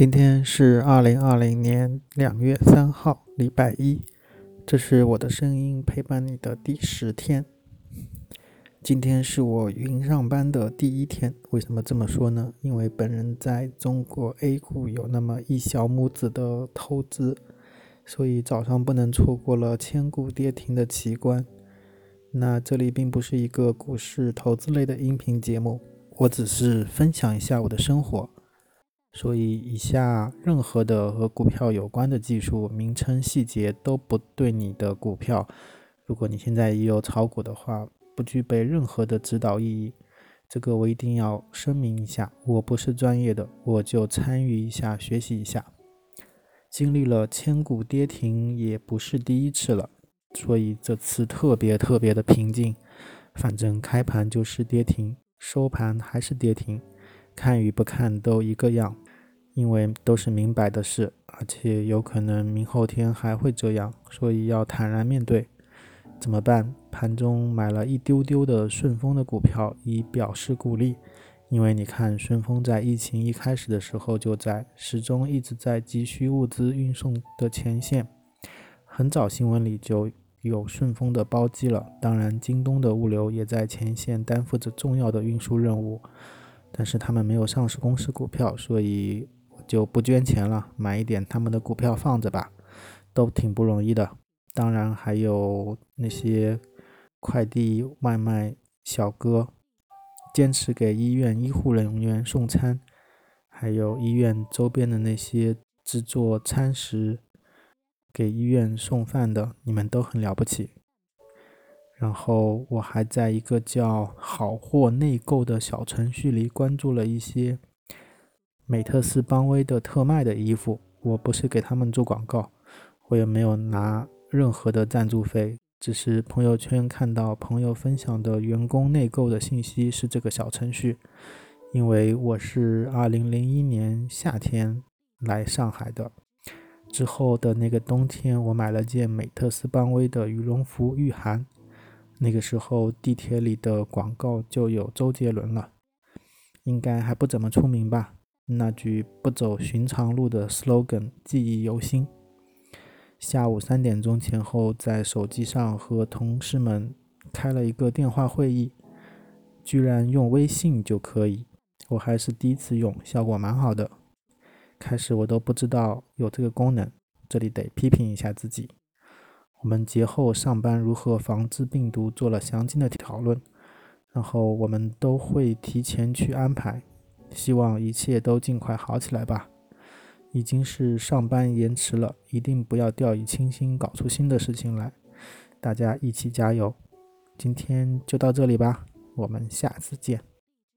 今天是二零二零年两月三号，礼拜一。这是我的声音陪伴你的第十天。今天是我云上班的第一天。为什么这么说呢？因为本人在中国 A 股有那么一小拇指的投资，所以早上不能错过了千股跌停的奇观。那这里并不是一个股市投资类的音频节目，我只是分享一下我的生活。所以，以下任何的和股票有关的技术名称细节都不对你的股票。如果你现在也有炒股的话，不具备任何的指导意义。这个我一定要声明一下，我不是专业的，我就参与一下，学习一下。经历了千股跌停，也不是第一次了，所以这次特别特别的平静。反正开盘就是跌停，收盘还是跌停。看与不看都一个样，因为都是明摆的事，而且有可能明后天还会这样，所以要坦然面对。怎么办？盘中买了一丢丢的顺丰的股票，以表示鼓励。因为你看，顺丰在疫情一开始的时候就在，始终一直在急需物资运送的前线。很早新闻里就有顺丰的包机了，当然京东的物流也在前线担负着重要的运输任务。但是他们没有上市公司股票，所以我就不捐钱了，买一点他们的股票放着吧，都挺不容易的。当然还有那些快递外卖小哥，坚持给医院医护人员送餐，还有医院周边的那些制作餐食给医院送饭的，你们都很了不起。然后我还在一个叫“好货内购”的小程序里关注了一些美特斯邦威的特卖的衣服。我不是给他们做广告，我也没有拿任何的赞助费，只是朋友圈看到朋友分享的员工内购的信息是这个小程序。因为我是2001年夏天来上海的，之后的那个冬天，我买了件美特斯邦威的羽绒服御寒。那个时候地铁里的广告就有周杰伦了，应该还不怎么出名吧？那句不走寻常路的 slogan 记忆犹新。下午三点钟前后，在手机上和同事们开了一个电话会议，居然用微信就可以，我还是第一次用，效果蛮好的。开始我都不知道有这个功能，这里得批评一下自己。我们节后上班如何防治病毒做了详尽的讨论，然后我们都会提前去安排，希望一切都尽快好起来吧。已经是上班延迟了，一定不要掉以轻心，搞出新的事情来。大家一起加油！今天就到这里吧，我们下次见。